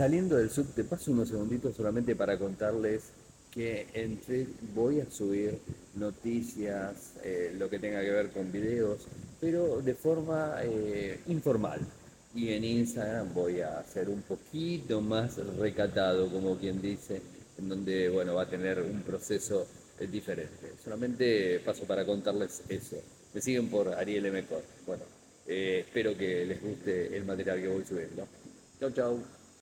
Saliendo del sub, te paso unos segunditos solamente para contarles que entre voy a subir noticias, eh, lo que tenga que ver con videos, pero de forma eh, informal. Y en Instagram voy a ser un poquito más recatado, como quien dice, en donde bueno va a tener un proceso eh, diferente. Solamente paso para contarles eso. Me siguen por Ariel M. Bueno, eh, espero que les guste el material que voy subiendo. Chau, chau.